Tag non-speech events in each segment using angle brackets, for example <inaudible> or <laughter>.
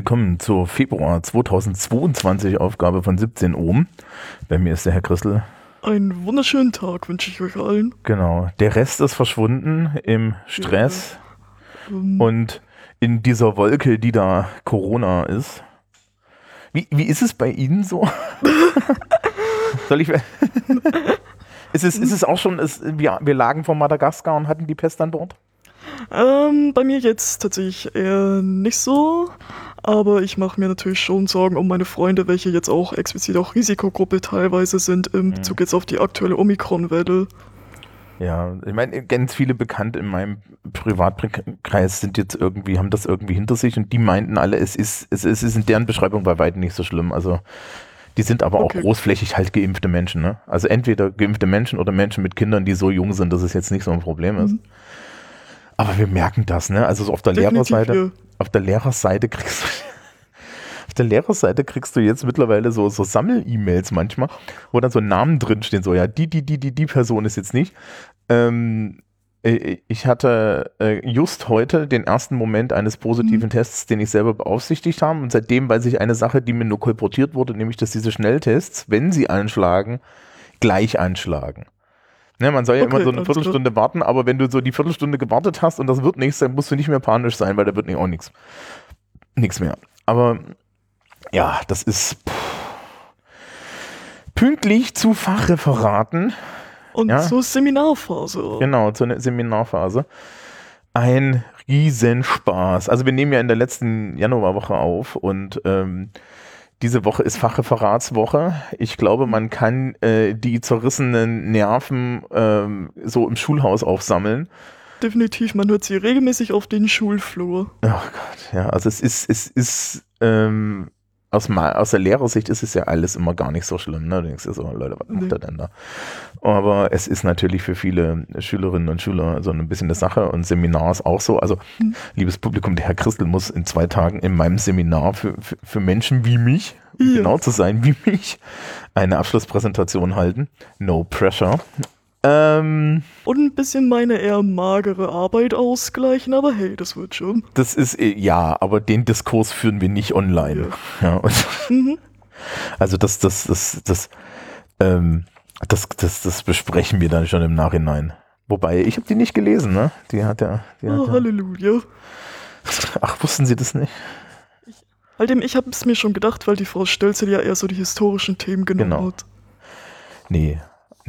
willkommen zur Februar 2022 Aufgabe von 17 Ohm. Bei mir ist der Herr Christel. Einen wunderschönen Tag wünsche ich euch allen. Genau. Der Rest ist verschwunden im Stress Ja. Ähm, und in dieser Wolke, die da Corona ist. Wie, wie ist es bei Ihnen so? <laughs> Soll ich. <laughs> ist, es, ist es auch schon, ist, wir, wir lagen vor Madagaskar und hatten die Pest an Bord? ähm, bei mir jetzt tatsächlich eher nicht so, aber ich mache mir natürlich schon Sorgen um meine Freunde, welche jetzt auch explizit auch Risikogruppe teilweise sind im Bezug jetzt auf die aktuelle Omikron-Welle. Ja, ich meine, ganz viele Bekannte in meinem Privatkreis sind jetzt irgendwie, haben das irgendwie hinter sich und die meinten alle, es ist, es ist, es ist in deren Beschreibung bei weitem nicht so schlimm. Also die sind aber Okay. auch großflächig halt geimpfte Menschen, ne? Also entweder geimpfte Menschen oder Menschen mit Kindern, die so jung sind, dass es jetzt nicht so ein Problem ist. Mhm. Aber wir merken das, ne? Also so auf der Definitiv, Lehrerseite. Auf der Lehrerseite kriegst du <laughs> auf der Lehrerseite kriegst du jetzt mittlerweile so, so Sammel-E-Mails manchmal, wo dann so Namen drinstehen, so ja, die, die, die, die, die Person ist jetzt nicht. Ähm, äh, ich hatte äh, just heute den ersten Moment eines positiven Tests, den ich selber beaufsichtigt habe. Und seitdem weiß ich eine Sache, die mir nur kolportiert wurde, nämlich, dass diese Schnelltests, wenn sie anschlagen, gleich anschlagen. Ne, man soll ja Okay, immer so eine. Viertelstunde warten, aber wenn du so die Viertelstunde gewartet hast und das wird nichts, dann musst du nicht mehr panisch sein, weil da wird auch nichts. Nichts mehr. Aber ja, das ist pff, pünktlich zu Fachreferaten Und Ja. so Seminarphase. Genau, zur Seminarphase. Ein Riesenspaß. Also wir nehmen ja in der letzten Januarwoche auf und ähm, diese Woche ist Fachreferatswoche. Ich glaube, man kann äh, die zerrissenen Nerven ähm, so im Schulhaus aufsammeln. Definitiv, man hört sie regelmäßig auf den Schulflur. Oh Gott, ja, also es ist, es ist, ähm, aus, aus der Lehrersicht ist es ja alles immer gar nicht so schlimm. Ne? Du denkst dir so, Leute, was macht Nee. er denn da? Aber es ist natürlich für viele Schülerinnen und Schüler so ein bisschen eine Sache und Seminar ist auch so. Also, Hm. liebes Publikum, der Herr Christel muss in zwei Tagen in meinem Seminar für, für, für Menschen wie mich, um Ja. genau zu sein wie mich, eine Abschlusspräsentation halten. No pressure. Ähm, Und ein bisschen meine eher magere Arbeit ausgleichen, aber hey, das wird schon. das ist, äh, ja, aber den Diskurs führen wir nicht online. Ja. und Mhm. Also das, das, das, das, ähm, das, das, das besprechen wir dann schon im Nachhinein. Wobei, ich habe die nicht gelesen, ne? Die hat ja, die hat Oh, ja. Halleluja. Ach, wussten Sie das nicht? Halt dem, ich habe es mir schon gedacht, weil die Frau Stölzel ja eher so die historischen Themen genommen Genau. hat. Nee,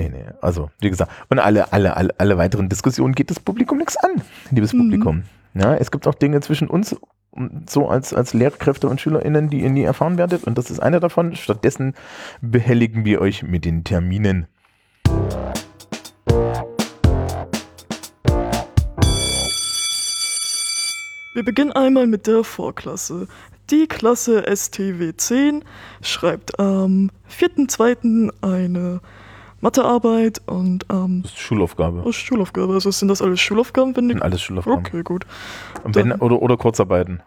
nee, nee. Also, wie gesagt, und alle, alle, alle, alle weiteren Diskussionen geht das Publikum nichts an, liebes Mhm. Publikum. Ja, es gibt auch Dinge zwischen uns, um, so als, als Lehrkräfte und SchülerInnen, die ihr nie erfahren werdet. Und das ist eine davon. Stattdessen behelligen wir euch mit den Terminen. Wir beginnen einmal mit der Vorklasse. Die Klasse STW 10 schreibt am 4.2. eine Mathearbeit und am Das ist Schulaufgabe. oh, Schulaufgabe. Also sind das alles Schulaufgaben? Wenn die, Sind alles Schulaufgaben. okay, gut. Und wenn, oder, oder Kurzarbeiten.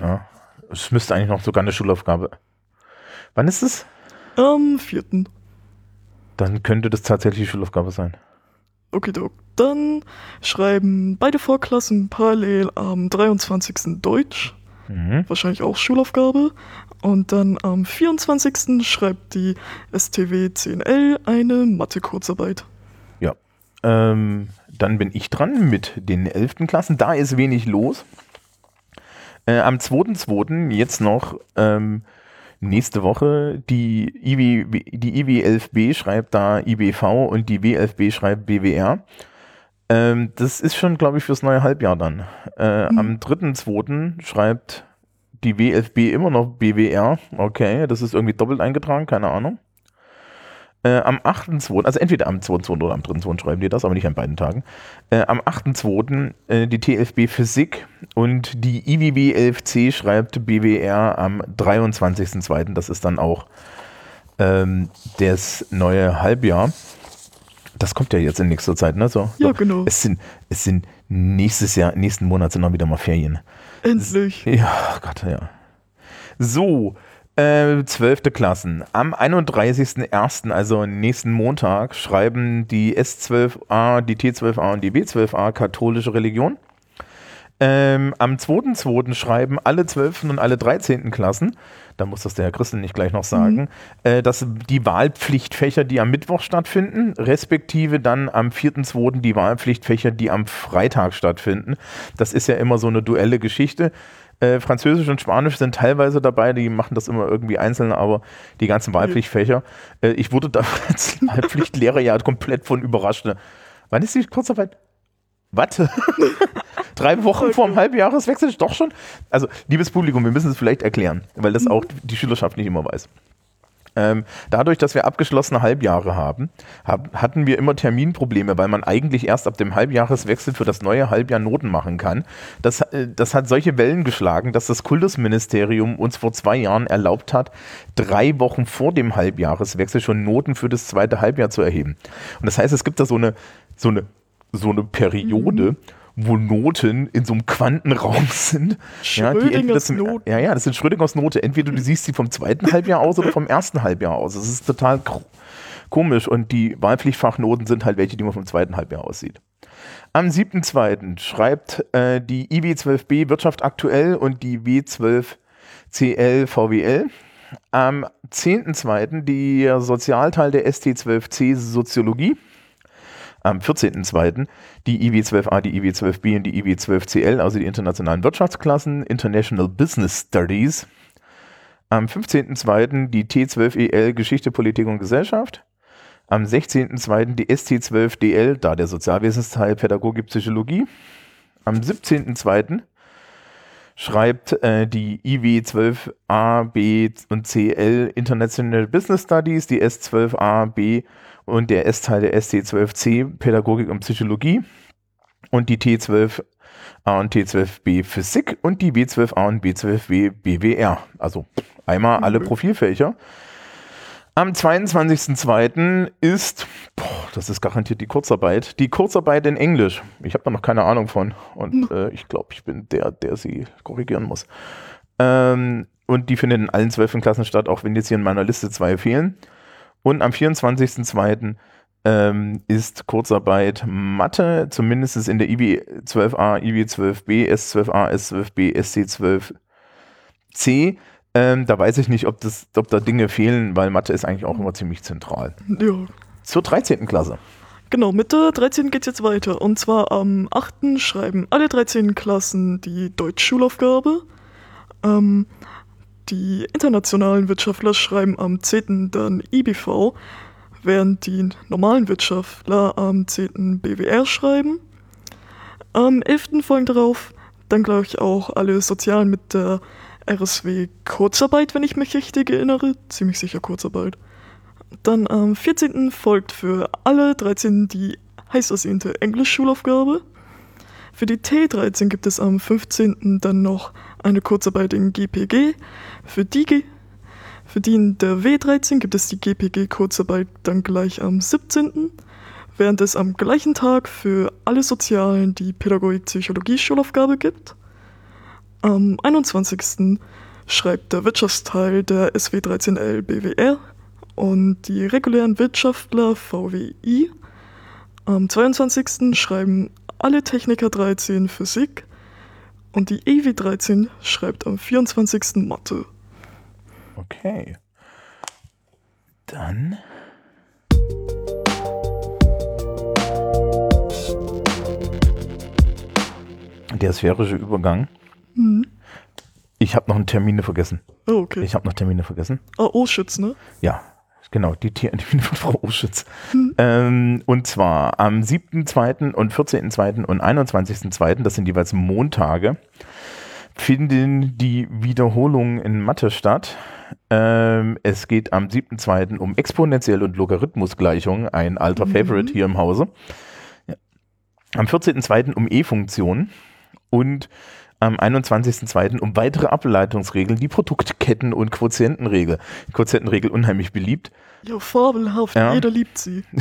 Ja. Es müsste eigentlich noch sogar eine Schulaufgabe. Wann ist es? Am 4. Dann könnte das tatsächlich Schulaufgabe sein. Okidok. Dann schreiben beide Vorklassen parallel am 23. Deutsch. Mhm. Wahrscheinlich auch Schulaufgabe. Und dann am 24. schreibt die STW 10L eine Mathe-Kurzarbeit. Ähm, dann bin ich dran mit den 11. Klassen. Da ist wenig los. Äh, am 2.2. jetzt noch ähm, nächste Woche die IW, die IW11B schreibt da IBV und die W11B schreibt BWR. Ähm, das ist schon, glaube ich, fürs neue Halbjahr dann. Äh, Mhm. Am 3.2. schreibt die W11B immer noch BWR. Okay, das ist irgendwie doppelt eingetragen, keine Ahnung. Äh, am 8.2., also entweder am 2.2. oder am 3.2. schreiben die das, aber nicht an beiden Tagen. Äh, am 8.2. Äh, die TFB Physik und die IWB 11C schreibt BWR am 23.2. Das ist dann auch ähm, das neue Halbjahr. Das kommt ja jetzt in nächster Zeit, ne? So, Ja, so. genau. Es sind, es sind nächstes Jahr, nächsten Monat sind auch wieder mal Ferien. Endlich. Ja, oh Gott, ja. So, äh, 12. Klassen. Am 31.01., also nächsten Montag, schreiben die S12a, die T12a und die B12a katholische Religion. Ähm, am 2.2. schreiben alle 12. und alle 13. Klassen, da muss das der Herr Christel nicht gleich noch sagen, mhm. äh, dass die Wahlpflichtfächer, die am Mittwoch stattfinden, respektive dann am 4.2. die Wahlpflichtfächer, die am Freitag stattfinden. Das ist ja immer so eine duelle Geschichte. Äh, Französisch und Spanisch sind teilweise dabei, die machen das immer irgendwie einzeln, aber die ganzen Wahlpflichtfächer. Äh, ich wurde da <laughs> als Wahlpflichtlehrer ja komplett von überrascht. Wann ist die Kurzarbeit? Was? Drei Wochen vor dem Halbjahreswechsel? Doch schon? Also, liebes Publikum, wir müssen es vielleicht erklären, weil das auch die Schülerschaft nicht immer weiß. Ähm, dadurch, dass wir abgeschlossene Halbjahre haben, hab, hatten wir immer Terminprobleme, weil man eigentlich erst ab dem Halbjahreswechsel für das neue Halbjahr Noten machen kann. Das, äh, das hat solche Wellen geschlagen, dass das Kultusministerium uns vor zwei Jahren erlaubt hat, drei Wochen vor dem Halbjahreswechsel schon Noten für das zweite Halbjahr zu erheben. Und das heißt, es gibt da so eine, so eine, so eine Periode, mhm wo Noten in so einem Quantenraum sind. Ja, die entweder zum, Noten. Ja, ja, das sind Schrödingers Note. Entweder du siehst sie vom zweiten Halbjahr aus oder vom ersten Halbjahr aus. Das ist total komisch. Und die Wahlpflichtfachnoten sind halt welche, die man vom zweiten Halbjahr aussieht. Am 7.2. schreibt äh, die IW12B Wirtschaft aktuell und die W12CL VWL. Am 10.2. der Sozialteil der ST12C Soziologie am 14.02. die IW12A, die IW12B und die IW12CL, also die internationalen Wirtschaftsklassen, International Business Studies. Am 15.02. die T12EL Geschichte, Politik und Gesellschaft. Am 16.02. die ST12DL, da der Sozialwesensteil Pädagogik, Psychologie. Am 17.02. schreibt äh, die IW12A, B und CL International Business Studies, die S12A, B und der S-Teil der ST12C Pädagogik und Psychologie und die T12A und T12B Physik und die B12A und B12B BWR. Also einmal alle mhm. Profilfächer. Am 22.02. ist, boah, das ist garantiert die Kurzarbeit, die Kurzarbeit in Englisch. Ich habe da noch keine Ahnung von und äh, ich glaube, ich bin der, der sie korrigieren muss. Ähm, und die findet in allen zwölf Klassen statt, auch wenn jetzt hier in meiner Liste zwei fehlen. Und am 24.02. Ähm, ist Kurzarbeit Mathe, zumindest in der IB 12a, IB 12b, S12a, S12b, SC12c. Ähm, da weiß ich nicht, ob, das, ob da Dinge fehlen, weil Mathe ist eigentlich auch immer ziemlich zentral. Ja. Zur 13. Klasse. Genau, mit der 13 geht es jetzt weiter. Und zwar am 8. schreiben alle 13 Klassen die Deutschschulaufgabe. Ähm, die internationalen Wirtschaftler schreiben am 10. dann IBV, während die normalen Wirtschaftler am 10. BWR schreiben. Am 11. folgen darauf dann, glaube ich, auch alle Sozialen mit der RSW Kurzarbeit, wenn ich mich richtig erinnere. Ziemlich sicher Kurzarbeit. Dann am 14. folgt für alle 13 die heiß ersehnte Englisch-Schulaufgabe. Für die T13 gibt es am 15. dann noch eine Kurzarbeit in GPG. Für die, für die in der W13 gibt es die GPG-Kurzarbeit dann gleich am 17., während es am gleichen Tag für alle Sozialen die Pädagogik-Psychologie-Schulaufgabe gibt. Am 21. schreibt der Wirtschaftsteil der SW13L BWR und die regulären Wirtschaftler VWI. Am 22. schreiben alle Techniker 13 Physik und die EW13 schreibt am 24. Mathe. Okay. Dann. Der sphärische Übergang. Mhm. Ich habe noch einen Termine vergessen. Oh, okay. Ich habe noch Termine vergessen. Ah, Oschütz, ne? Ja, Genau, die Termine <laughs> von Frau Oschütz. Hm. Ähm, und zwar am 7.2. und 14.2. und 21.2., das sind jeweils Montage, finden die Wiederholungen in Mathe statt. Ähm, es geht am 7.2. um Exponentiell- und Logarithmusgleichungen, ein alter mhm. Favorite hier im Hause. Ja. Am 14.2. um E-Funktionen und am 21.02. um weitere Ableitungsregeln, die Produktketten- und Quotientenregel. Quotientenregel unheimlich beliebt. Ja, fabelhaft, ja. jeder liebt sie. <laughs>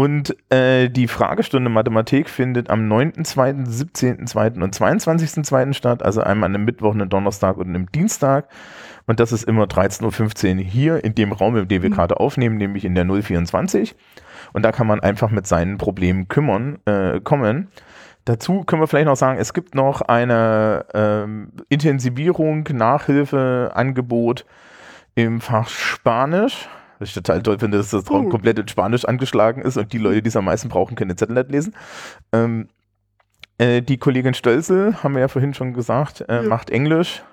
Und äh, die Fragestunde Mathematik findet am 9.2., 17.2. und 22.2. statt, also einmal an einem Mittwoch, einem Donnerstag und einem Dienstag. Und das ist immer 13.15 Uhr hier in dem Raum, in dem wir mhm. gerade aufnehmen, nämlich in der 024. Und da kann man einfach mit seinen Problemen kümmern, äh, kommen. Dazu können wir vielleicht noch sagen, es gibt noch eine ähm, Intensivierung, Nachhilfe, Angebot im Fach Spanisch. Was ich total toll finde, dass das uh. komplett in Spanisch angeschlagen ist und die Leute, die es am meisten brauchen, können den Zettel nicht lesen. Ähm, äh, die Kollegin Stölzel, haben wir ja vorhin schon gesagt, äh, ja. macht Englisch.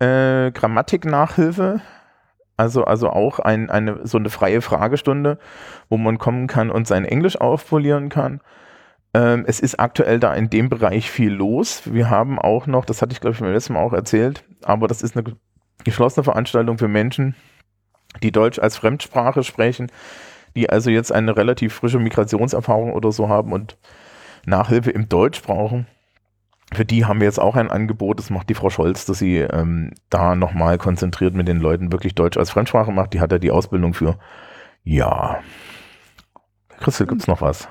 Äh, Grammatik-Nachhilfe, also, also auch ein, eine, so eine freie Fragestunde, wo man kommen kann und sein Englisch aufpolieren kann. Ähm, es ist aktuell da in dem Bereich viel los. Wir haben auch noch, das hatte ich glaube ich beim letzten Mal auch erzählt, aber das ist eine geschlossene Veranstaltung für Menschen, die Deutsch als Fremdsprache sprechen, die also jetzt eine relativ frische Migrationserfahrung oder so haben und Nachhilfe im Deutsch brauchen. Für die haben wir jetzt auch ein Angebot, das macht die Frau Scholz, dass sie ähm, da nochmal konzentriert mit den Leuten wirklich Deutsch als Fremdsprache macht. Die hat ja die Ausbildung für. Ja. Christel, gibt's noch was?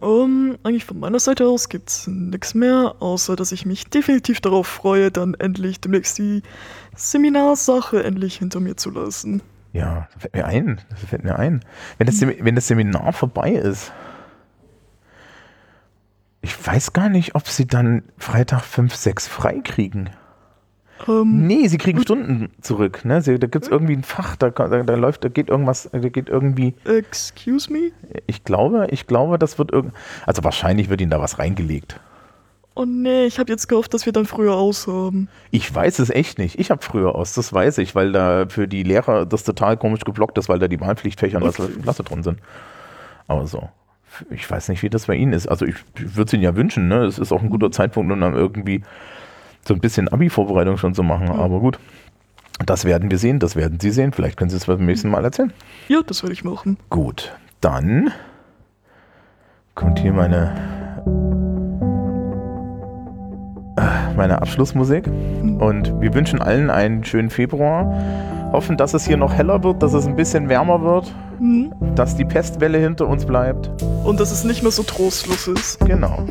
Um, eigentlich von meiner Seite aus gibt es nichts mehr, außer dass ich mich definitiv darauf freue, dann endlich demnächst die Seminarsache endlich hinter mir zu lassen. Ja, das fällt mir ein. Das fällt mir ein. Wenn das, wenn das Seminar vorbei ist, ich weiß gar nicht, ob sie dann Freitag 5, 6 frei kriegen. Ähm, nee, sie kriegen Stunden zurück. Ne? Sie, da gibt es irgendwie ein Fach, da, da, da, läuft, da geht irgendwas, da geht irgendwie. Excuse me? Ich glaube, ich glaube, das wird irgend. Also wahrscheinlich wird ihnen da was reingelegt. Oh nee, ich habe jetzt gehofft, dass wir dann früher aus haben. Ich weiß es echt nicht. Ich habe früher aus, das weiß ich, weil da für die Lehrer das total komisch geblockt ist, weil da die Wahlpflichtfächer in der Klasse drin sind. Aber so. Ich weiß nicht, wie das bei Ihnen ist. Also ich, ich würde es Ihnen ja wünschen, ne? Es ist auch ein guter Zeitpunkt, um dann irgendwie so ein bisschen Abi-Vorbereitung schon zu machen. Mhm. Aber gut, das werden wir sehen, das werden Sie sehen. Vielleicht können Sie es beim nächsten Mal erzählen. Ja, das werde ich machen. Gut, dann kommt hier meine, äh, meine Abschlussmusik. Mhm. Und wir wünschen allen einen schönen Februar. Hoffen, dass es hier noch heller wird, dass es ein bisschen wärmer wird, mhm. dass die Pestwelle hinter uns bleibt. Und dass es nicht mehr so trostlos ist. Genau.